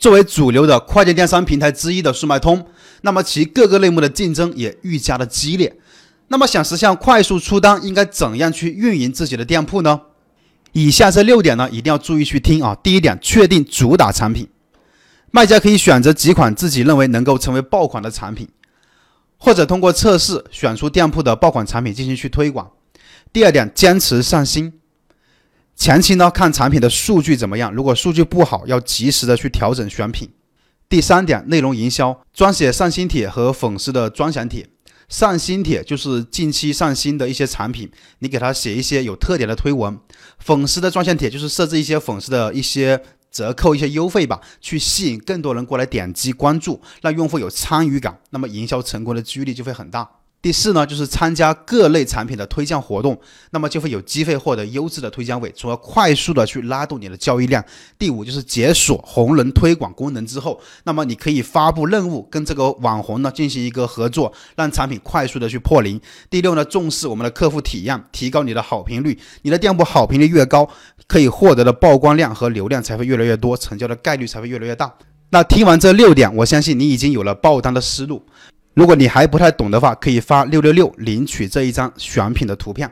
作为主流的跨境电商平台之一的速卖通，那么其各个类目的竞争也愈加的激烈。那么想实现快速出单，应该怎样去运营自己的店铺呢？以下这六点呢，一定要注意去听啊。第一点，确定主打产品，卖家可以选择几款自己认为能够成为爆款的产品，或者通过测试选出店铺的爆款产品进行去推广。第二点，坚持上新，前期呢看产品的数据怎么样，如果数据不好，要及时的去调整选品。第三点，内容营销，专写上新帖和粉丝的专享帖。上新帖就是近期上新的一些产品，你给他写一些有特点的推文。粉丝的专项帖就是设置一些粉丝的一些折扣、一些优惠吧，去吸引更多人过来点击关注，让用户有参与感，那么营销成功的几率就会很大。第四呢，就是参加各类产品的推荐活动，那么就会有机会获得优质的推荐位，从而快速的去拉动你的交易量。第五就是解锁红人推广功能之后，那么你可以发布任务，跟这个网红呢进行一个合作，让产品快速的去破零。第六呢，重视我们的客户体验，提高你的好评率，你的店铺好评率越高，可以获得的曝光量和流量才会越来越多，成交的概率才会越来越大。那听完这六点，我相信你已经有了爆单的思路。如果你还不太懂的话，可以发六六六领取这一张选品的图片。